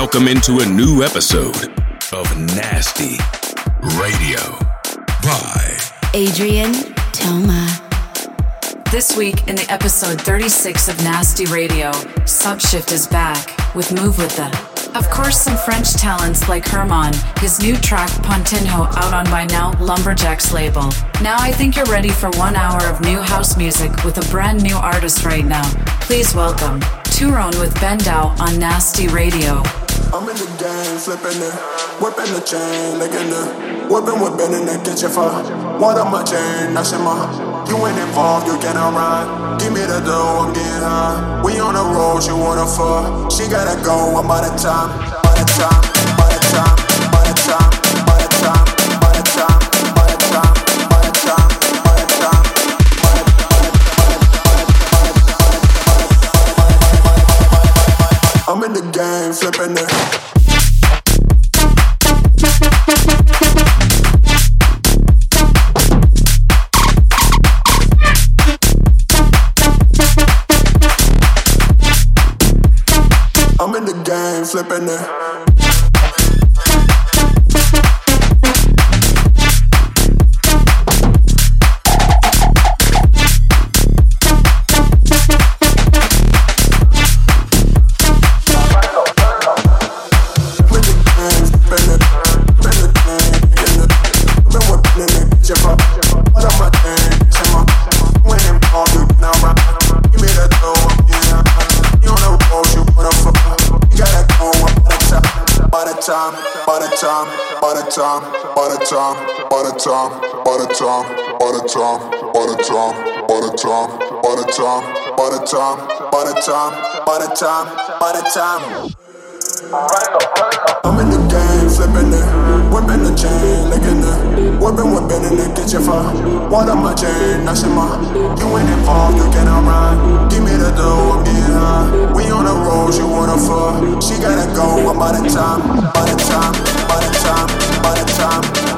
Welcome into a new episode of Nasty Radio by Adrien Toma. This week in the episode 36 of Nasty Radio, Subshift is back with Move With Them. Of course, some French talents like Herman, his new track Pontinho out on by now Lumberjacks label. Now I think you're ready for one hour of new house music with a brand new artist right now. Please welcome Turon with Bend Out on Nasty Radio. I'm in the game, flipping it, whipping the chain, licking it, whipping, whipping in the kitchen for one of my chain, that's in my. You ain't involved, you cannot ride. Give me the dough, I'm getting high. We on the road, she wanna fuck. She gotta go, I'm by the time, by the time, by the time, I'm in the game, flipping it. I'm in the game, flipping it. Time, by the time, by the time, by the time, by the time, by the time, by the time, by the time, by the time, by the time, by the time, by the time, by the time. I'm in the game, flipping it, whipping, whipping in the kitchen for one of my chain, that's in my. You ain't involved, you cannot ride. Give me the dough, I'm getting high. We on the road, she wanna fuck. She gotta go, I'm by the time, by the time, by the time, by the time,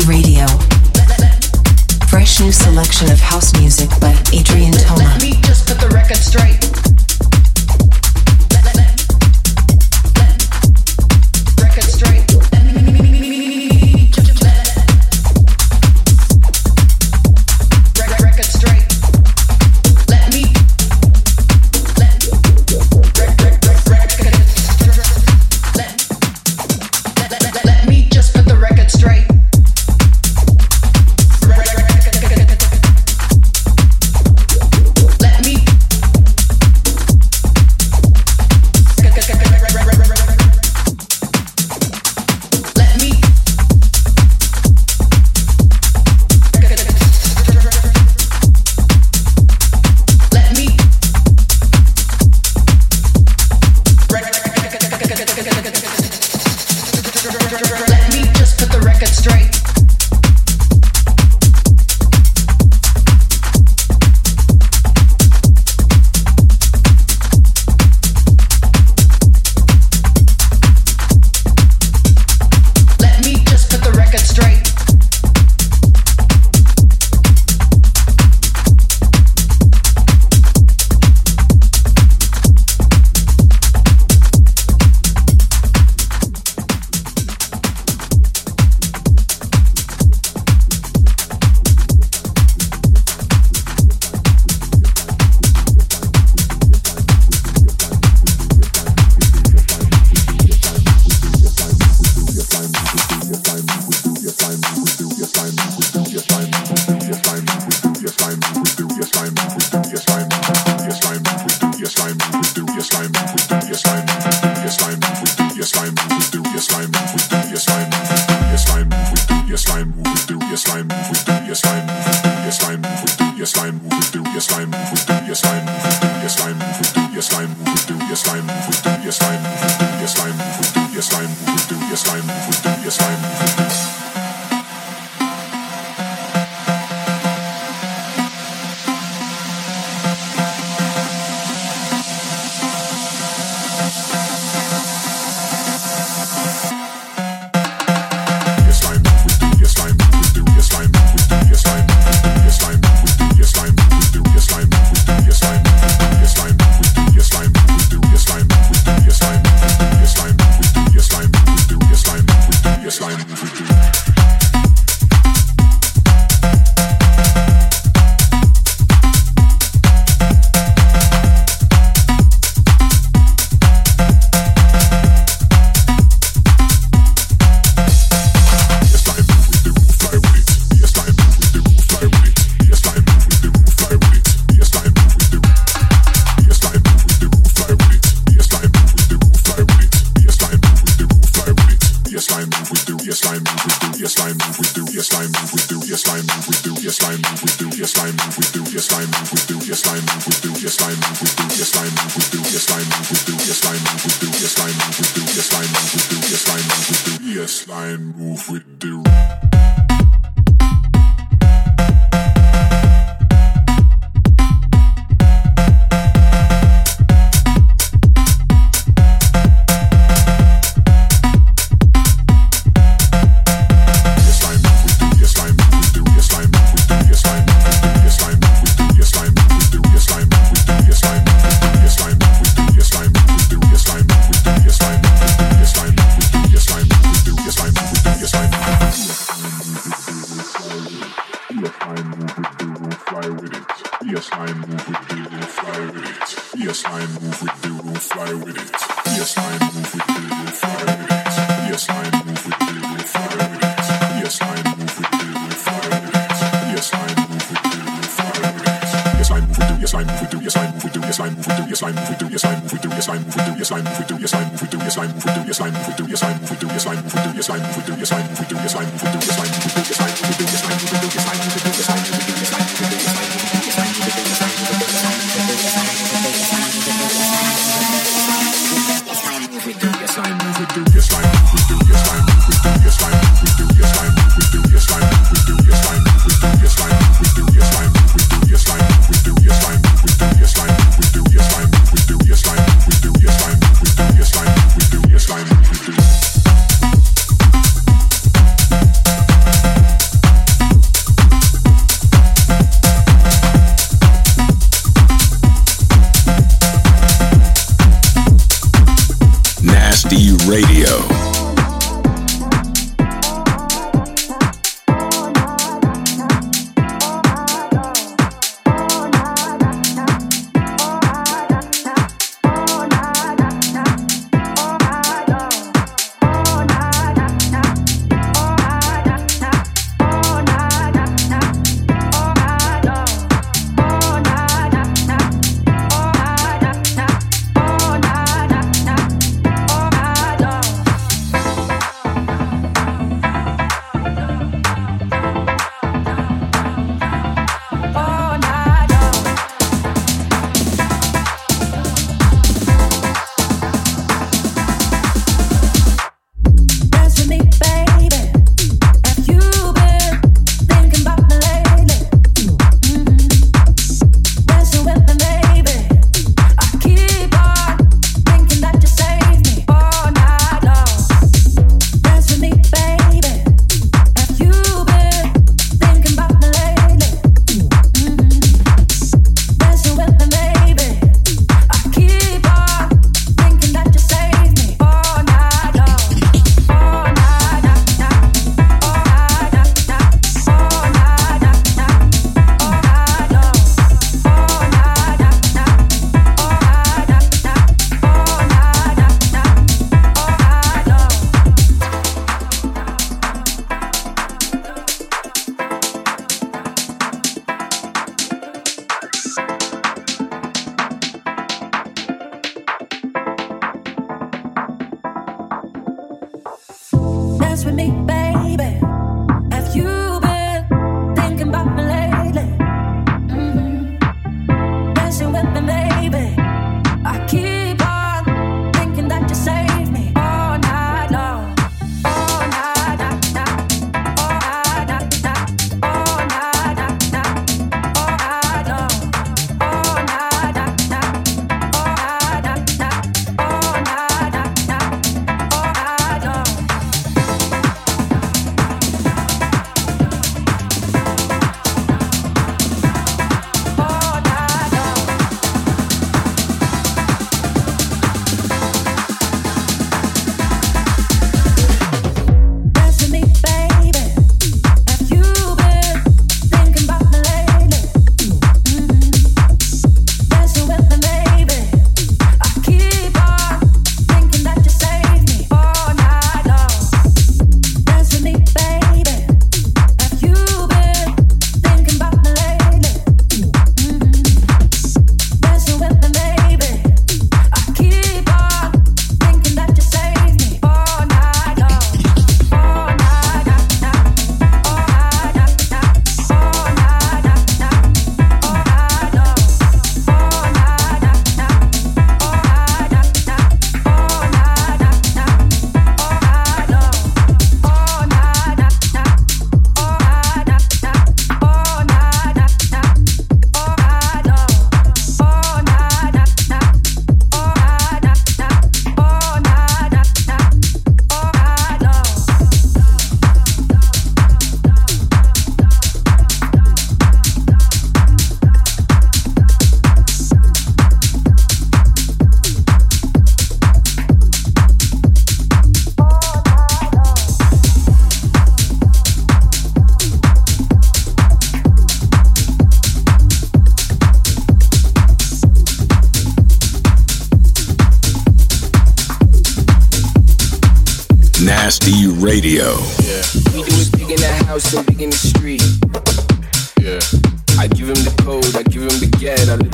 Radio. Fresh new selection of house music by Adrien.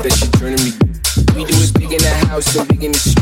that she turning me. We do it big in the house, so big in the street.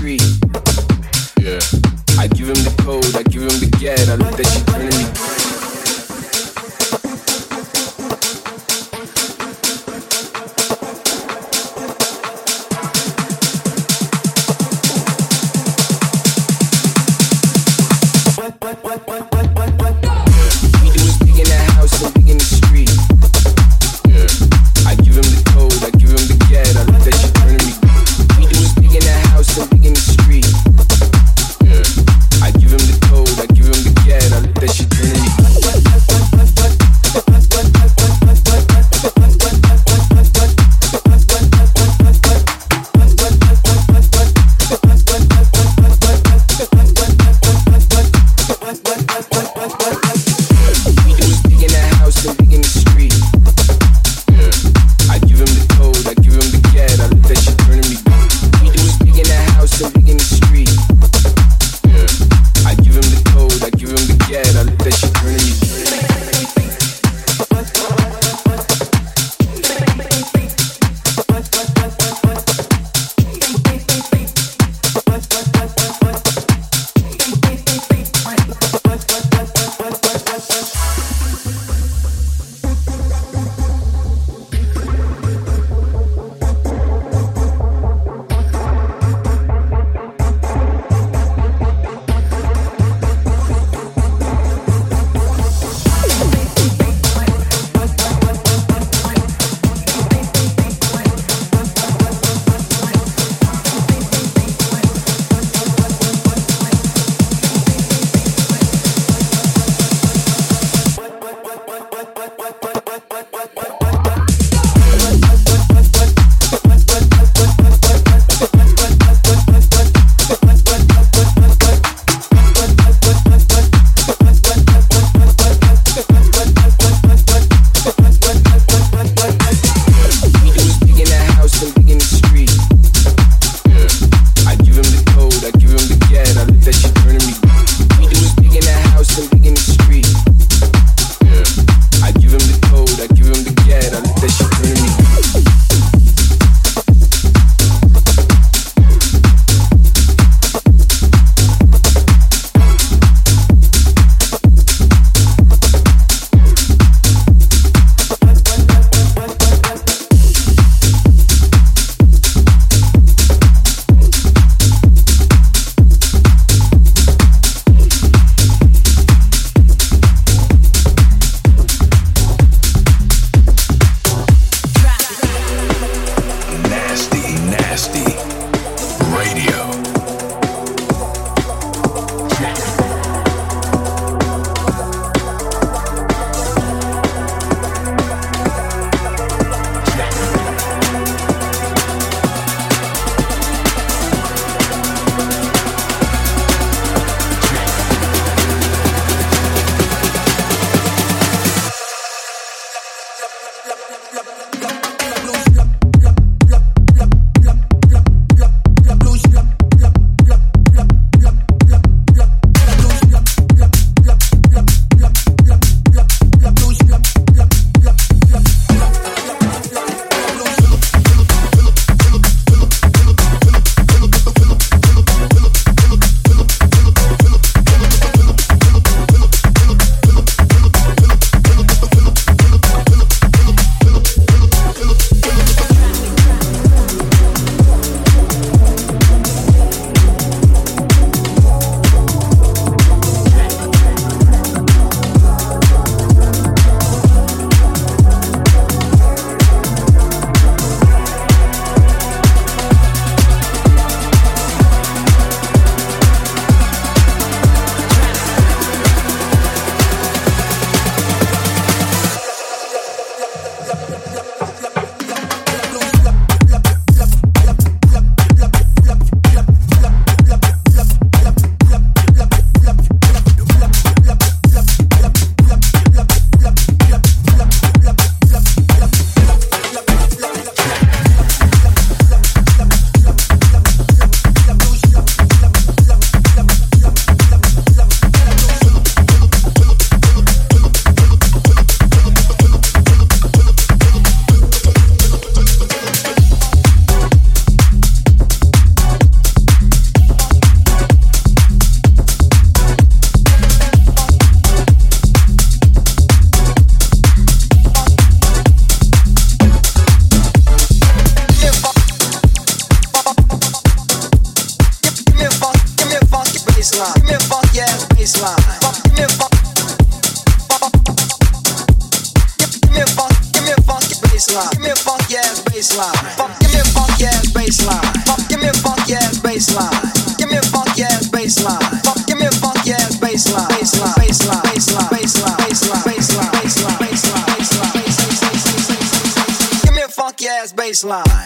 Baseline.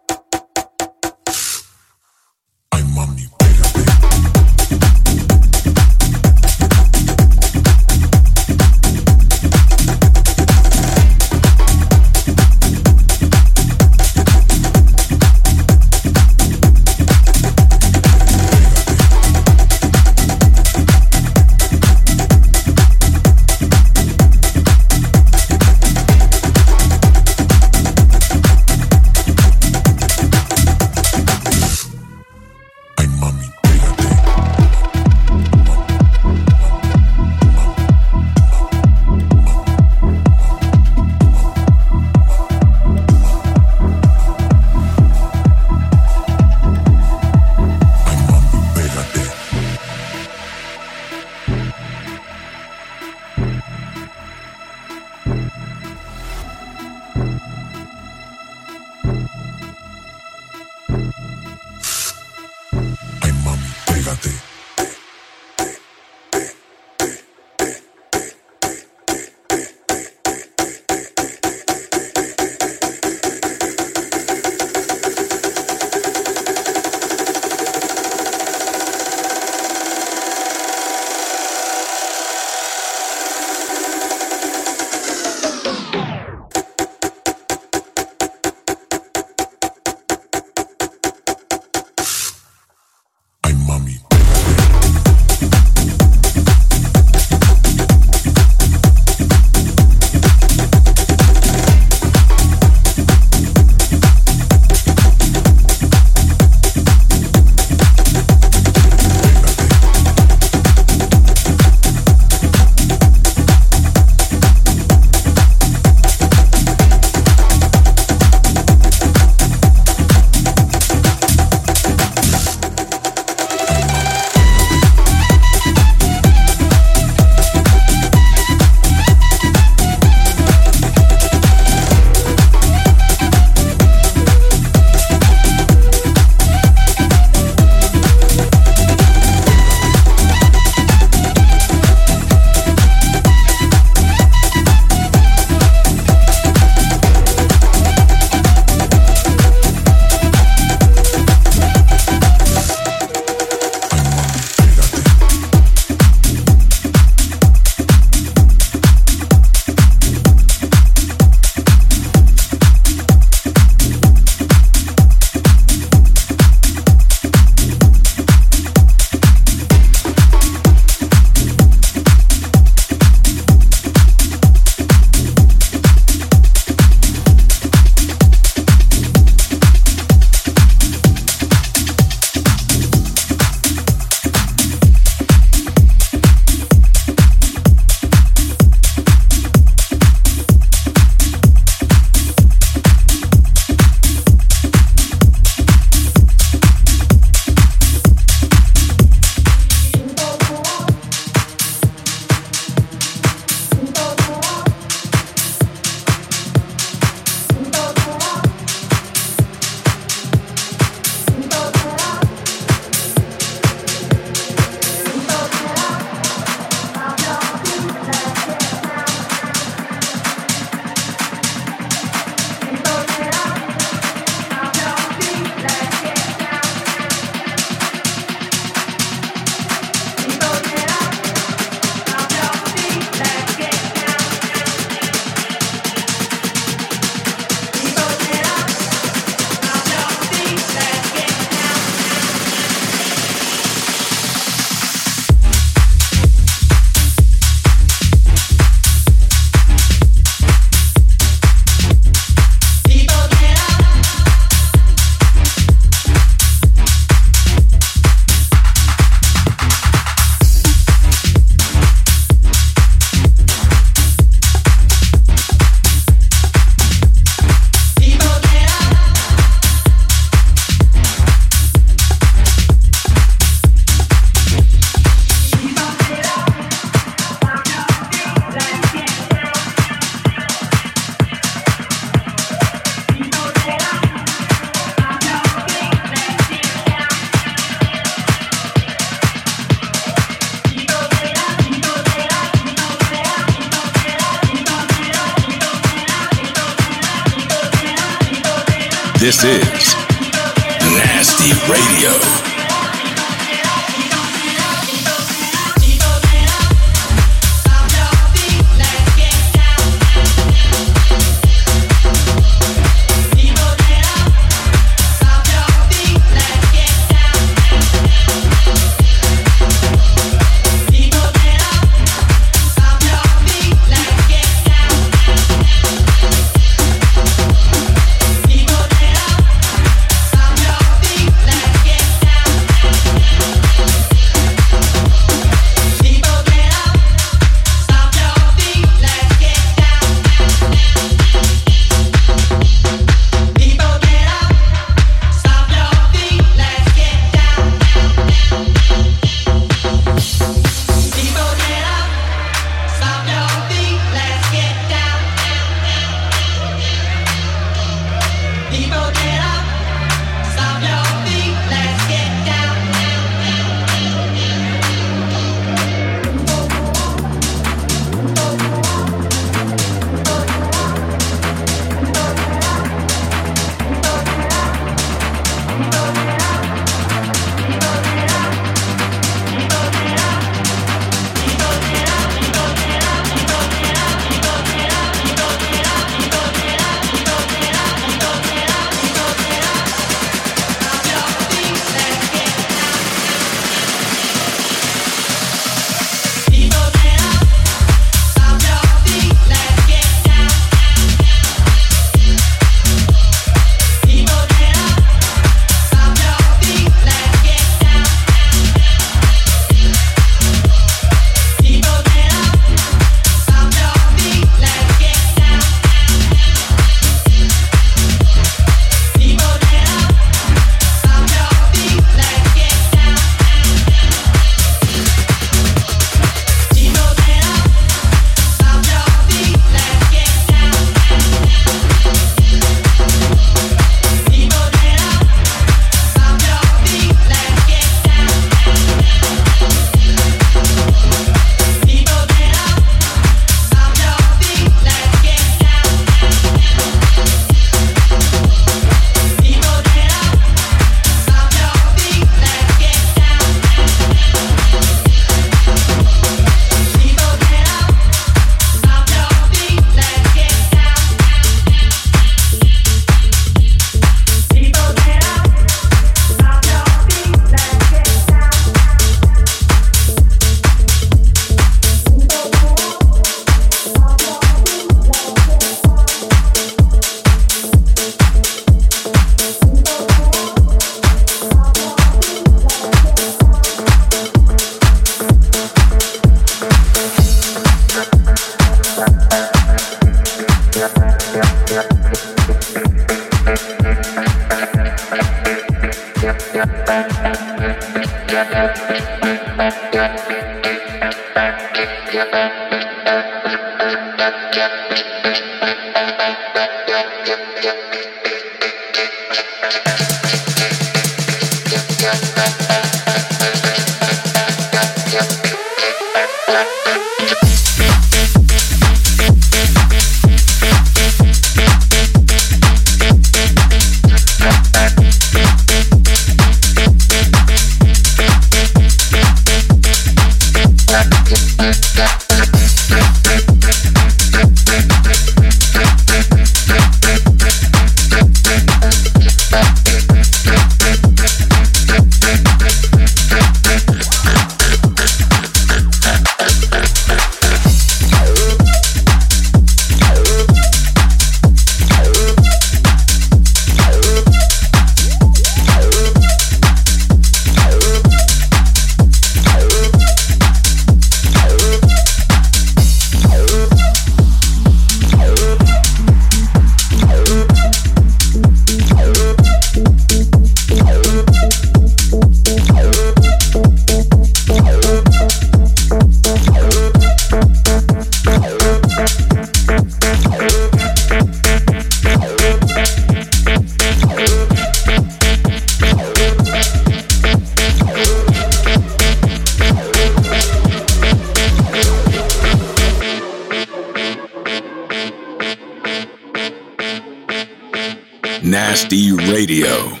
Radio.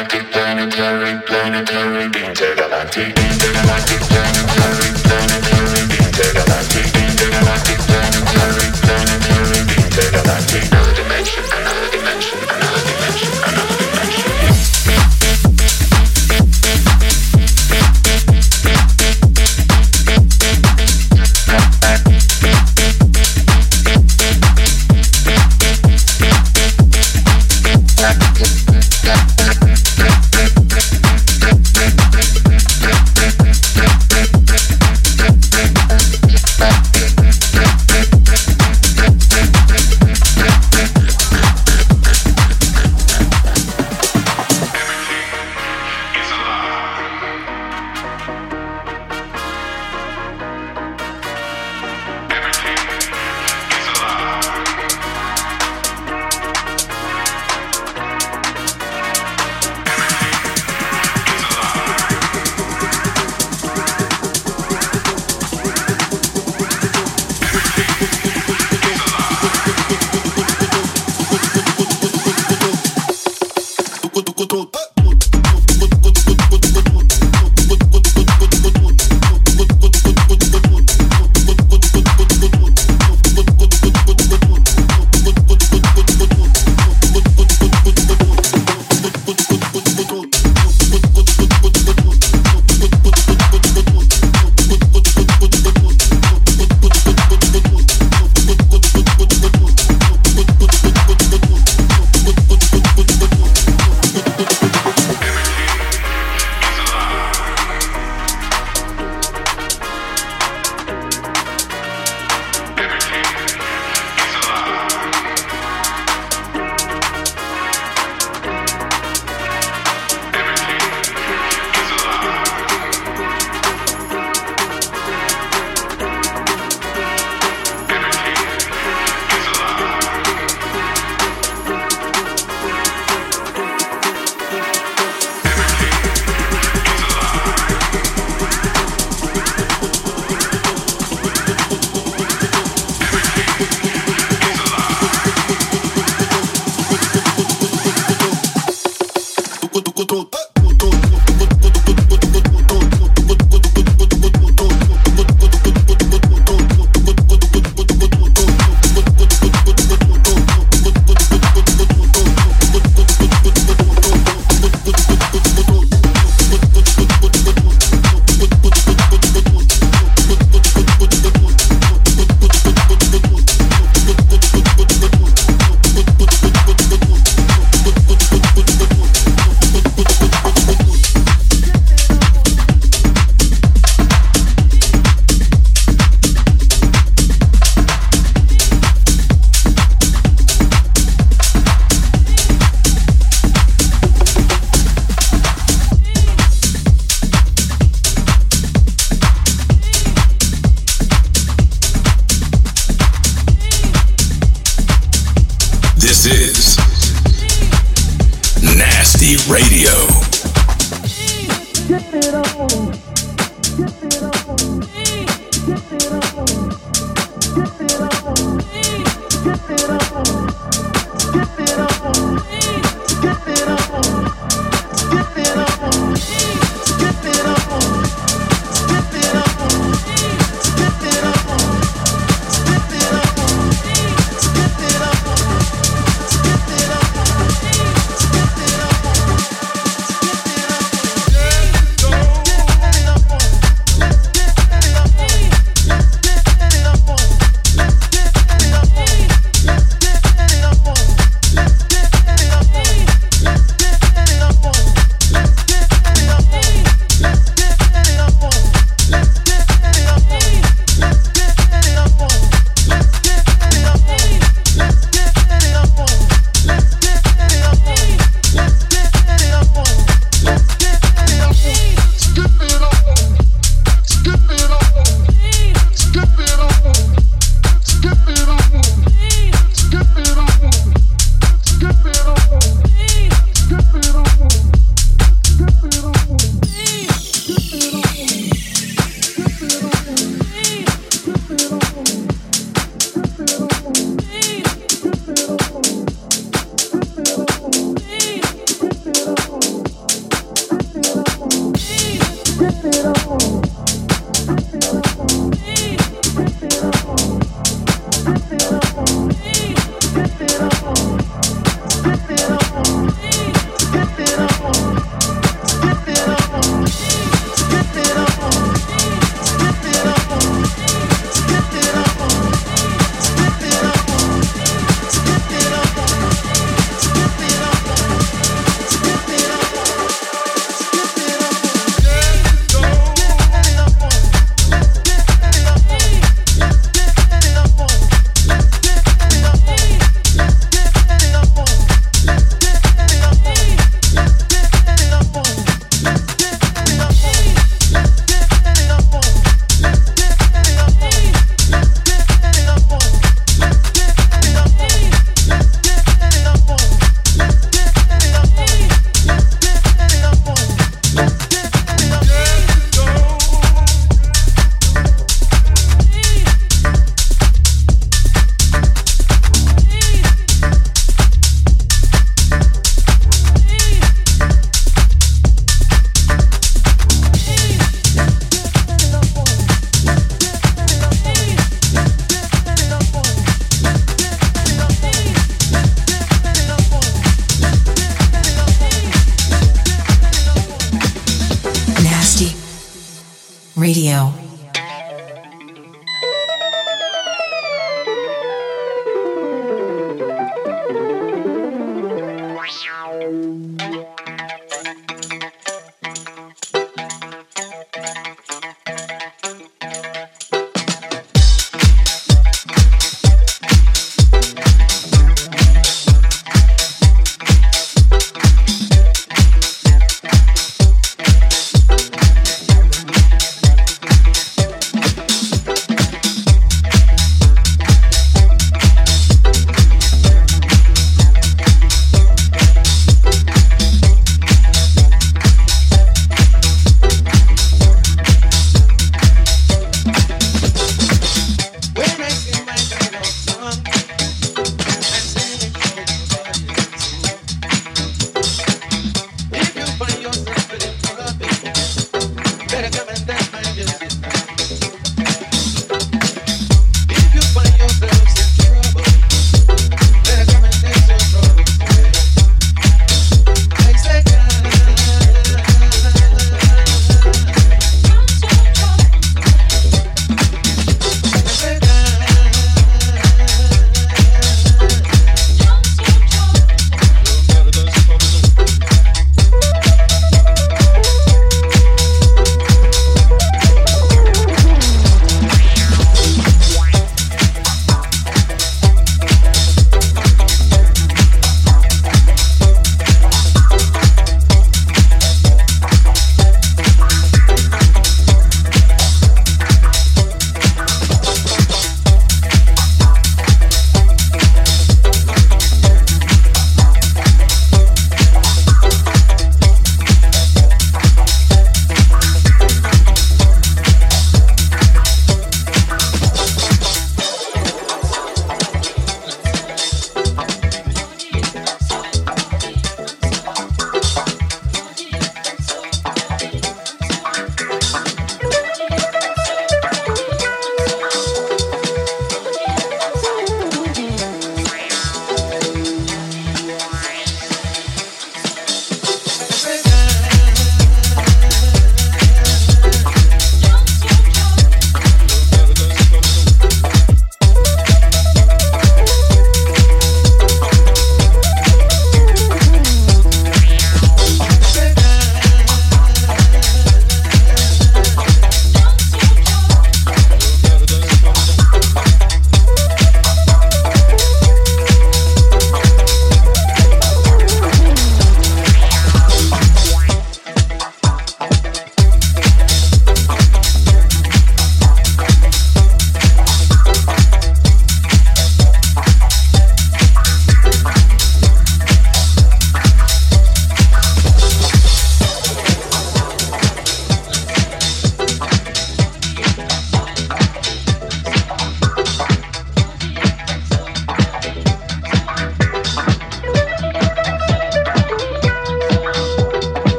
Intergalactic planetary planetary intergalactic intergalactic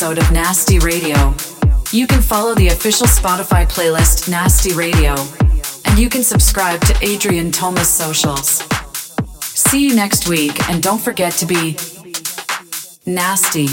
Episode of Nasty Radio. You can follow the official Spotify playlist Nasty Radio, and you can subscribe to Adrien Toma's socials. See you next week, and don't forget to be nasty.